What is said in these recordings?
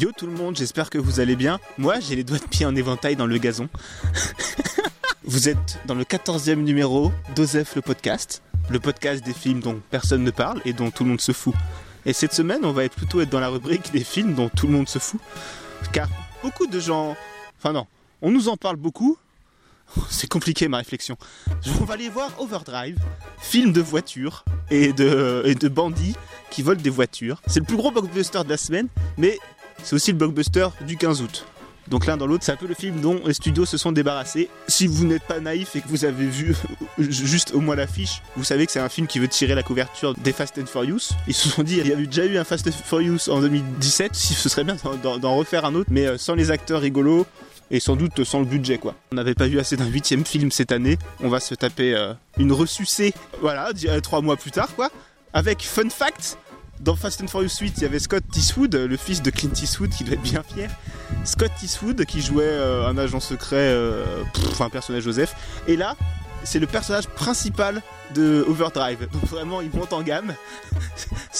Yo tout le monde, j'espère que vous allez bien. Moi, j'ai les doigts de pied en éventail dans le gazon. vous êtes dans le 14e numéro d'Osef le podcast, le podcast des films dont personne ne parle et dont tout le monde se fout. Et cette semaine, on va plutôt être dans la rubrique des films dont tout le monde se fout. Car beaucoup de gens... Enfin non, on nous en parle beaucoup. C'est compliqué ma réflexion. On va aller voir Overdrive, film de voitures et de, et de bandits qui volent des voitures. C'est le plus gros blockbuster de la semaine, mais c'est aussi le blockbuster du 15 août. Donc l'un dans l'autre, c'est un peu le film dont les studios se sont débarrassés. Si vous n'êtes pas naïf et que vous avez vu juste au moins l'affiche, vous savez que c'est un film qui veut tirer la couverture des Fast and Furious. Ils se sont dit, il y avait déjà eu un Fast and Furious en 2017, si ce serait bien d'en refaire un autre, mais euh, sans les acteurs rigolos, et sans doute sans le budget quoi. On n'avait pas vu assez d'un huitième film cette année, on va se taper euh, une ressucée, voilà, trois mois plus tard quoi. Avec fun fact, dans Fast and Furious 8, il y avait Scott Eastwood, le fils de Clint Eastwood, qui doit être bien fier. Scott Eastwood qui jouait euh, un agent secret, euh, enfin un personnage Joseph. Et là, c'est le personnage principal de Overdrive. Donc vraiment, il monte en gamme.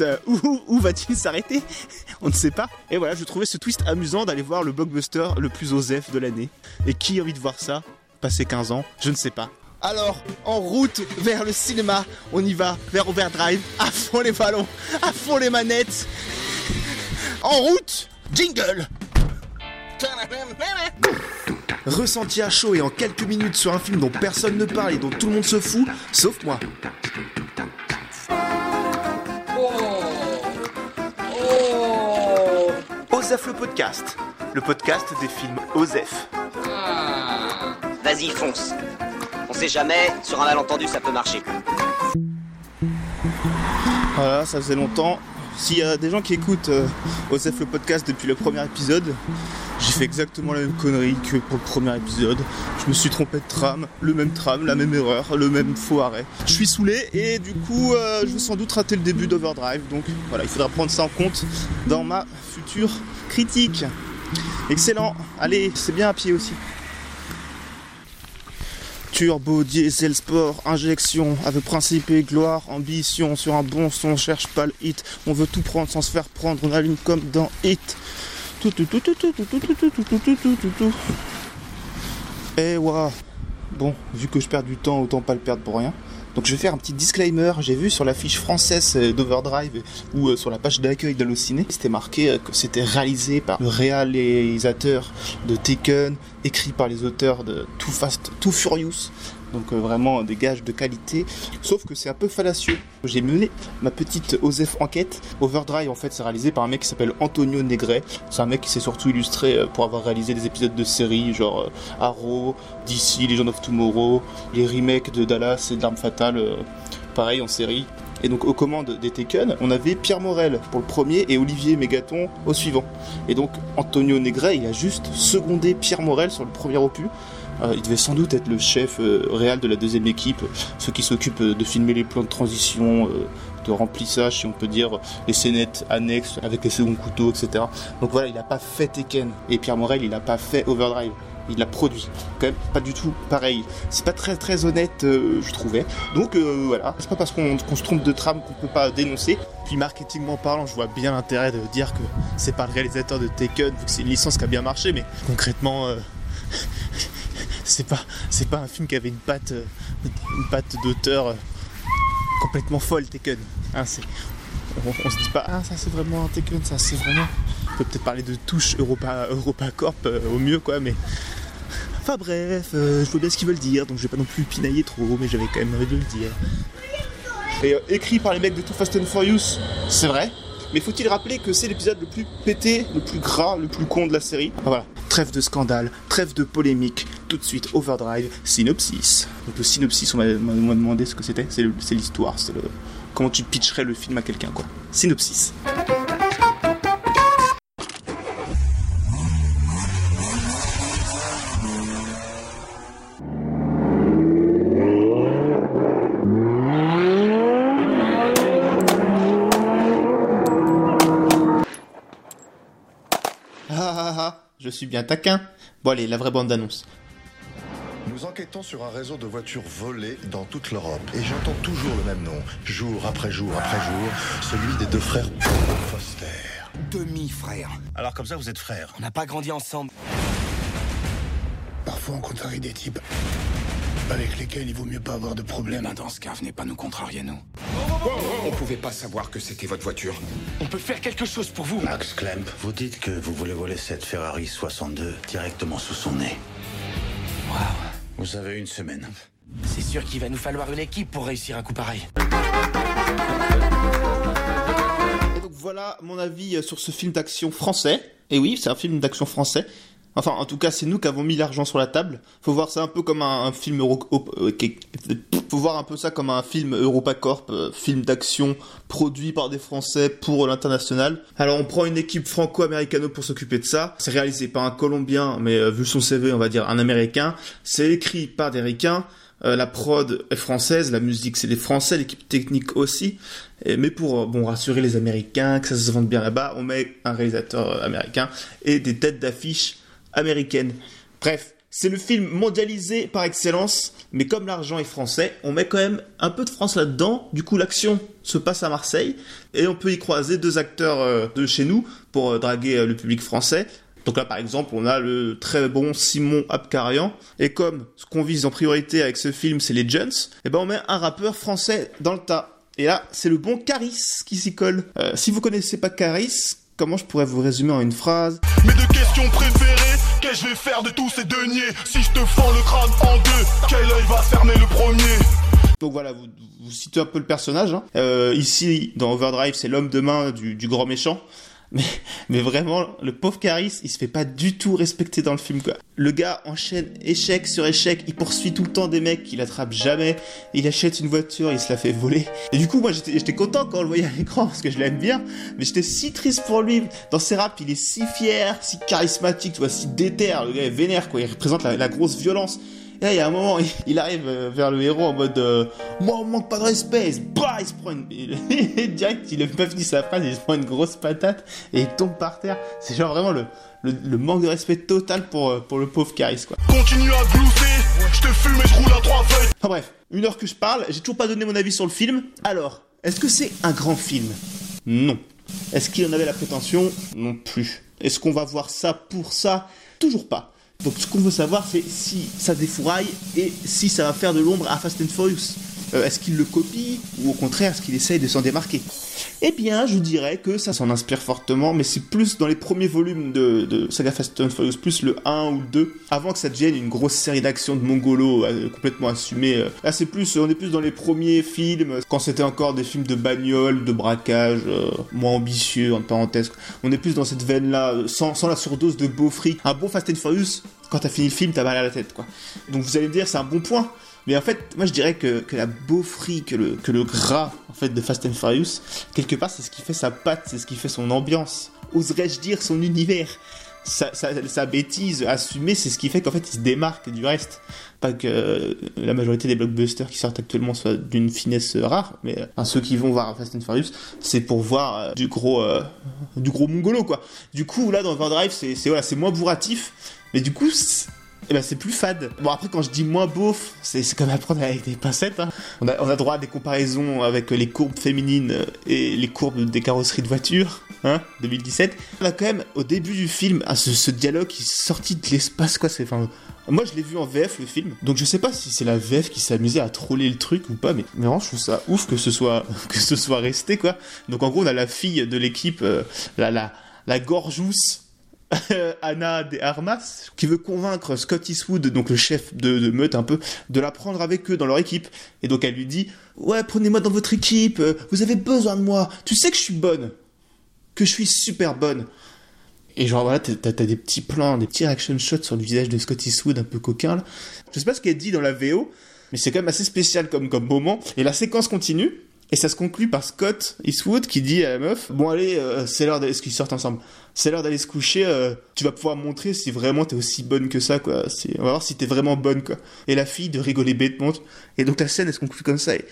où, va-t-il s'arrêter? On ne sait pas. Et voilà, je trouvais ce twist amusant d'aller voir le blockbuster le plus Osef de l'année. Et qui a envie de voir ça Passer 15 ans? Je ne sais pas. Alors, en route vers le cinéma, on y va, vers Overdrive, à fond les ballons, à fond les manettes. En route, jingle Ressenti à chaud et en quelques minutes sur un film dont personne ne parle et dont tout le monde se fout, sauf moi. Osef le podcast, le podcast des films Osef. Vas-y, fonce sait jamais, sur un malentendu ça peut marcher. Voilà, ça faisait longtemps. S'il y a des gens qui écoutent euh, Osef le podcast depuis le premier épisode, j'ai fait exactement la même connerie que pour le premier épisode. Je me suis trompé de tram, le même tram, la même erreur, le même faux arrêt. Je suis saoulé et du coup, euh, je vais sans doute rater le début d'Overdrive. Donc voilà, il faudra prendre ça en compte dans ma future critique. Excellent. Allez, c'est bien à pied aussi. Turbo, diesel, sport, injection, avec principe et gloire, ambition, sur un bon son, cherche pas le hit, on veut tout prendre sans se faire prendre, on allume comme dans Hit. Tout, tout, tout, tout, tout, tout, tout, tout, tout, tout, tout, tout, tout, tout. Et waouh. Bon, vu que je perds du temps, autant pas le perdre pour rien. Donc je vais faire un petit disclaimer. J'ai vu sur la fiche française d'Overdrive ou sur la page d'accueil d'Allociné, c'était marqué que c'était réalisé par le réalisateur de Taken, écrit par les auteurs de Too Fast, Too Furious. Donc vraiment des gages de qualité. Sauf que c'est un peu fallacieux. J'ai mené ma petite Osef enquête. Overdrive en fait c'est réalisé par un mec qui s'appelle Antonio Negret. C'est un mec qui s'est surtout illustré pour avoir réalisé des épisodes de séries genre Arrow, DC, Legend of Tomorrow, les remakes de Dallas et d'Armes Fatales, pareil en série. Et donc aux commandes des Taken, on avait Pierre Morel pour le premier et Olivier Mégaton au suivant. Et donc Antonio Negret, il a juste secondé Pierre Morel sur le premier opus. Euh, il devait sans doute être le chef euh, réel de la deuxième équipe, ceux qui s'occupent de filmer les plans de transition, euh, de remplissage, si on peut dire, les scénettes annexes avec les seconds couteaux, etc. Donc voilà, il n'a pas fait Tekken. Et Pierre Morel, il n'a pas fait Overdrive il l'a produit. Quand même pas du tout pareil. C'est pas très honnête, je trouvais. Donc voilà, c'est pas parce qu'on se trompe de trame qu'on peut pas dénoncer. Puis marketingment parlant, je vois bien l'intérêt de dire que c'est pas le réalisateur de Tekken, vu que c'est une licence qui a bien marché, mais concrètement, c'est pas c'est pas un film qui avait une patte une patte d'auteur complètement folle Taken hein, on, se dit pas ah ça c'est vraiment un Taken ça c'est vraiment on peut peut-être parler de touche Europa Corp euh, au mieux quoi mais enfin bref euh, je vois bien ce qu'ils veulent dire donc je vais pas non plus pinailler trop mais j'avais quand même envie de le dire. Et euh, écrit par les mecs de Too Fast and Furious c'est vrai mais faut-il rappeler que c'est l'épisode le plus pété, le plus gras, le plus con de la série? Voilà, trêve de scandale, trêve de polémique, tout de suite Overdrive, synopsis. Donc le synopsis, on m'a demandé ce que c'était, c'est l'histoire, c'est le... comment tu pitcherais le film à quelqu'un quoi. Synopsis. je suis bien taquin. Bon allez, la vraie bande d'annonce. Nous enquêtons sur un réseau de voitures volées dans toute l'Europe. Et j'entends toujours le même nom, jour après jour après jour, celui des deux frères Foster. demi-frère. Alors comme ça, vous êtes frères. On n'a pas grandi ensemble. Parfois, on contrarie des types avec lesquels il vaut mieux pas avoir de problème. Mais dans ce cas, venez pas nous contrarier, nous. On pouvait pas savoir que c'était votre voiture. On peut faire quelque chose pour vous. Max Klemp, vous dites que vous voulez voler cette Ferrari 62 directement sous son nez. Waouh. Vous avez une semaine. C'est sûr qu'il va nous falloir une équipe pour réussir un coup pareil. Et donc voilà mon avis sur ce film d'action français. Et oui, c'est un film d'action français. Enfin, en tout cas, c'est nous qui avons mis l'argent sur la table. Faut voir ça un peu comme un, un film Euro... euh, Faut voir un peu ça comme un film EuropaCorp, euh, film d'action produit par des Français pour l'international. Alors, on prend une équipe franco-américano pour s'occuper de ça. C'est réalisé par un Colombien, mais euh, vu son CV, on va dire un Américain. C'est écrit par des Ricains. La prod est française, la musique c'est des Français, l'équipe technique aussi. Mais pour bon rassurer les Américains, que ça se vende bien là-bas, on met un réalisateur américain et des têtes d'affiche Bref, c'est le film mondialisé par excellence, mais comme l'argent est français, on met quand même un peu de France là-dedans. Du coup, l'action se passe à Marseille et on peut y croiser deux acteurs euh, de chez nous pour euh, draguer euh, le public français. Donc là, par exemple, on a le très bon Simon Abkarian. Et comme ce qu'on vise en priorité avec ce film, c'est les Jones, et ben on met un rappeur français dans le tas. Et là, c'est le bon Caris qui s'y colle. Si vous connaissez pas Caris, comment je pourrais vous résumer en une phrase? Questions préférées, je vais faire de tous ces deniers Si je te fends le crâne en deux, quel œil va fermer le premier? Donc voilà, vous, citez un peu le personnage. hein. Euh, ici, dans Overdrive, c'est l'homme de main du grand méchant. Mais, mais vraiment, le pauvre Caris, il se fait pas du tout respecter dans le film, quoi. Le gars enchaîne échec sur échec, il poursuit tout le temps des mecs qu'il attrape jamais, il achète une voiture, il se la fait voler. Et du coup, moi, j'étais content quand on le voyait à l'écran, parce que je l'aime bien, mais j'étais si triste pour lui. Dans ses raps, il est si fier, si charismatique, tu vois, si déter, le gars est vénère, quoi, il représente la grosse violence. Et là, il y a un moment, il, arrive euh, vers le héros en mode euh, Moi, on manque pas de respect. Bah, il se prend une. direct, il a pas fini sa phrase, il se prend une grosse patate et il tombe par terre. C'est genre vraiment le, le, le manque de respect total pour, euh, pour le pauvre Caris, quoi. Continue à glousser, je te fume et je roule à trois feuilles Enfin bref, une heure que je parle, j'ai toujours pas donné mon avis sur le film. Alors, est-ce que c'est un grand film? Non. Est-ce qu'il en avait la prétention? Non plus. Est-ce qu'on va voir ça pour ça? Toujours pas. Donc ce qu'on veut savoir, c'est si ça défouraille et si ça va faire de l'ombre à Fast and. Euh, est-ce qu'il le copie ou au contraire est-ce qu'il essaye de s'en démarquer? Eh bien, je dirais que ça s'en inspire fortement, mais c'est plus dans les premiers volumes de, de Saga Fast and Furious, plus le 1 ou le 2, avant que ça devienne une grosse série d'actions de Mongolo euh, complètement assumée. euh. Là, c'est plus, on est plus dans les premiers films, quand c'était encore des films de bagnole, de braquage, moins ambitieux, en parenthèse. On est plus dans cette veine-là, sans, sans la surdose de beau fric. Un bon Fast and Furious, quand t'as fini le film, t'as mal à la tête, quoi. Donc vous allez me dire, c'est un bon point. Mais en fait, moi je dirais que, que la beaufrie, que le, que le gras en fait de Fast and Furious, quelque part c'est ce qui fait sa patte, c'est ce qui fait son ambiance. Oserais-je dire son univers? Sa, sa, sa bêtise assumée, c'est ce qui fait qu'en fait il se démarque du reste. Pas que euh, la majorité des blockbusters qui sortent actuellement soient d'une finesse rare, mais euh, enfin, ceux qui vont voir Fast and Furious, c'est pour voir euh, du gros euh, du gros mongolo quoi. Du coup là dans Overdrive c'est voilà, c'est moins bourratif, mais du coup c'est- eh ben c'est plus fade. Bon après quand je dis moins beauf, c'est comme à prendre avec des pincettes. hein. On, a, on a droit à des comparaisons avec les courbes féminines et les courbes des carrosseries de voitures, hein, 2017. On a quand même au début du film ah, ce, dialogue qui est sorti de l'espace quoi. Enfin moi je l'ai vu en VF le film, donc je sais pas si c'est la VF qui s'est amusée à troller le truc ou pas, mais, mais vraiment je trouve ça ouf que ce soit que ce soit resté quoi. Donc en gros on a la fille de l'équipe, euh, la la la gorgousse Anna de Armas, qui veut convaincre Scott Eastwood, donc le chef de, meute un peu, de la prendre avec eux dans leur équipe. Et donc elle lui dit Ouais, prenez-moi dans votre équipe, euh, vous avez besoin de moi, tu sais que je suis bonne, que je suis super bonne. Et genre voilà, t'as des petits plans, des petits action shots sur le visage de Scott Eastwood un peu coquin là. Je sais pas ce qu'elle dit dans la VO, mais c'est quand même assez spécial comme, comme moment. Et la séquence continue, et ça se conclut par Scott Eastwood qui dit à la meuf Bon, allez, euh, c'est l'heure d'aller, qu'ils sortent ensemble, c'est l'heure d'aller se coucher, euh, tu vas pouvoir montrer si vraiment t'es aussi bonne que ça, quoi. On va voir si t'es vraiment bonne, quoi. Et la fille de rigoler bêtement. Et donc la scène, elle se conclut comme ça. Et,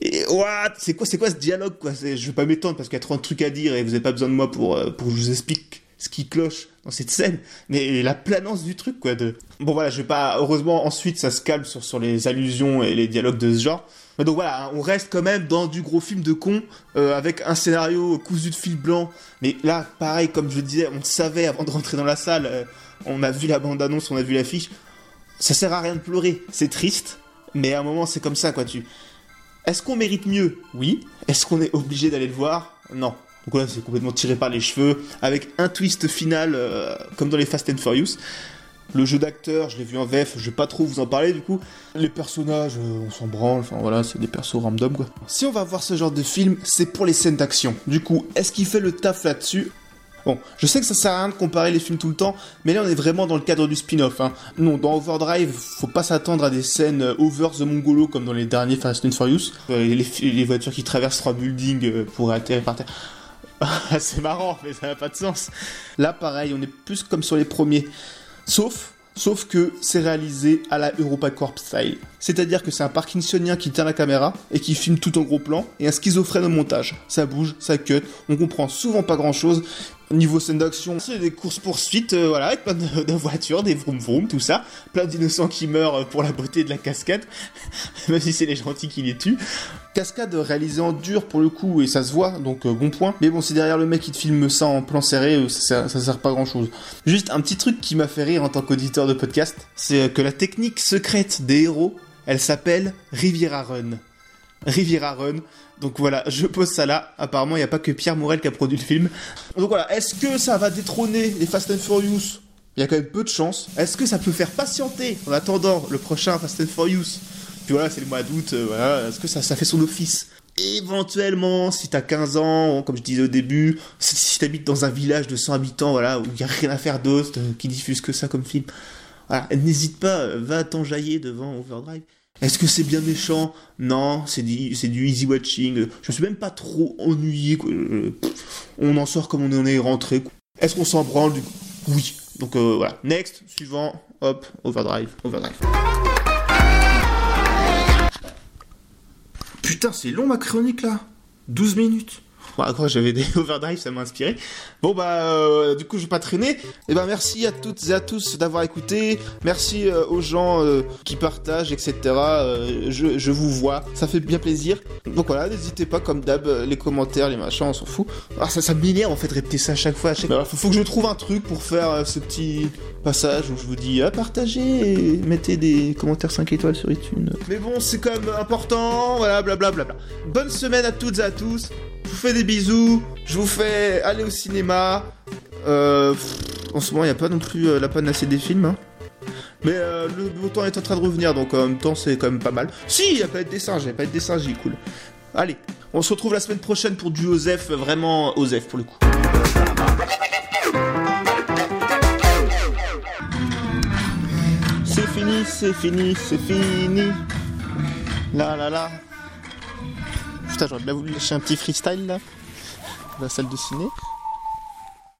et what? C'est quoi, quoi ce dialogue, quoi? Je vais pas m'étendre parce qu'il y a trop de trucs à dire et vous avez pas besoin de moi pour, euh, pour que je vous explique ce qui cloche dans cette scène, mais la planance du truc, quoi. Bon, voilà, je vais pas. Heureusement, ensuite, ça se calme sur, sur les allusions et les dialogues de ce genre. Donc voilà, on reste quand même dans du gros film de con, euh, avec un scénario cousu de fil blanc. Mais là, pareil, comme je le disais, on savait avant de rentrer dans la salle, euh, on a vu la bande-annonce, on a vu l'affiche. Ça sert à rien de pleurer, c'est triste, mais à un moment c'est comme ça, quoi. Tu... Est-ce qu'on mérite mieux? Oui. Est-ce qu'on est obligé d'aller le voir? Non. Donc là, c'est complètement tiré par les cheveux, avec un twist final, euh, comme dans les Fast and Furious. Le jeu d'acteur, je l'ai vu en VF, je vais pas trop vous en parler du coup. Les personnages, euh, on s'en branle, enfin voilà, c'est des persos random quoi. Si on va voir ce genre de film, c'est pour les scènes d'action. Du coup, est-ce qu'il fait le taf là-dessus? Bon, je sais que ça sert à rien de comparer les films tout le temps, mais là on est vraiment dans le cadre du spin-off. Hein. Non, dans Overdrive, faut pas s'attendre à des scènes euh, over the Mongolo comme dans les derniers Fast and Furious. Euh, les, les voitures qui traversent trois buildings euh, pour atterrir par terre. c'est marrant, mais ça n'a pas de sens. Là, pareil, on est plus comme sur les premiers. Sauf, sauf que c'est réalisé à la Europa Corp style. C'est-à-dire que c'est un parkinsonien qui tient la caméra et qui filme tout en gros plan et un schizophrène au montage. Ça bouge, ça cut, on comprend souvent pas grand chose. Niveau scène d'action, c'est des courses-poursuites, euh, voilà, avec plein de, voitures, des vroom vroom, tout ça. Plein d'innocents qui meurent pour la beauté de la cascade, même si c'est les gentils qui les tuent. Cascade réalisée en dur pour le coup, et ça se voit, donc euh, bon point. Mais bon, si derrière le mec qui te filme ça en plan serré, euh, ça, ça sert pas grand chose. Juste un petit truc qui m'a fait rire en tant qu'auditeur de podcast, c'est que la technique secrète des héros, elle s'appelle Riviera Run. Riviera Run. Donc voilà, je pose ça là. Apparemment, il n'y a pas que Pierre Morel qui a produit le film. Donc voilà, est-ce que ça va détrôner les Fast and Furious? Il y a quand même peu de chance. Est-ce que ça peut faire patienter en attendant le prochain Fast and Furious? Puis voilà, c'est le mois d'août, euh. Est-ce que ça, fait son office? Éventuellement, si t'as 15 ans, comme je disais au début, si, t'habites dans un village de 100 habitants, voilà, où il n'y a rien à faire d'autre, euh, qui diffuse que ça comme film, n'hésite pas, euh, va t'enjailler devant Overdrive. Est-ce que c'est bien méchant? Non, c'est du, easy watching. Je me suis même pas trop ennuyé. Euh, On en sort comme on en est rentré. Est-ce qu'on s'en branle du coup? Oui. Donc euh, voilà. Next, suivant. Hop, overdrive, overdrive. Putain, c'est long ma chronique là 12 minutes. J'avais des overdrive, ça m'a inspiré. Bon bah, euh, du coup, je vais pas traîner. Et ben, merci à toutes et à tous d'avoir écouté. Merci euh, aux gens euh, qui partagent, etc. Je, je vous vois, ça fait bien plaisir. Donc voilà, n'hésitez pas, comme d'hab, les commentaires, les machins, on s'en fout. Ah, ça, ça m'énerve en fait de répéter ça à chaque fois. À chaque... Bah, faut, que je trouve un truc pour faire ce petit passage où je vous dis ah, partagez et mettez des commentaires 5 étoiles sur iTunes. Mais bon, c'est quand même important, voilà, blablabla. Bonne semaine à toutes et à tous. Je vous fais des bisous. Je vous fais aller au cinéma. Euh, en ce moment, il n'y a pas non plus euh, la panacée des films. hein. Mais euh, le beau temps est en train de revenir, donc en même temps, c'est quand même pas mal. Si, il n'y a pas de dessin, j'ai pas de dessin, j'ai cool. Allez, on se retrouve la semaine prochaine pour du Osef, vraiment Osef pour le coup. C'est fini, c'est fini, c'est fini. Là, là, là. Putain, j'aurais bien voulu lâcher un petit freestyle là. La salle de ciné.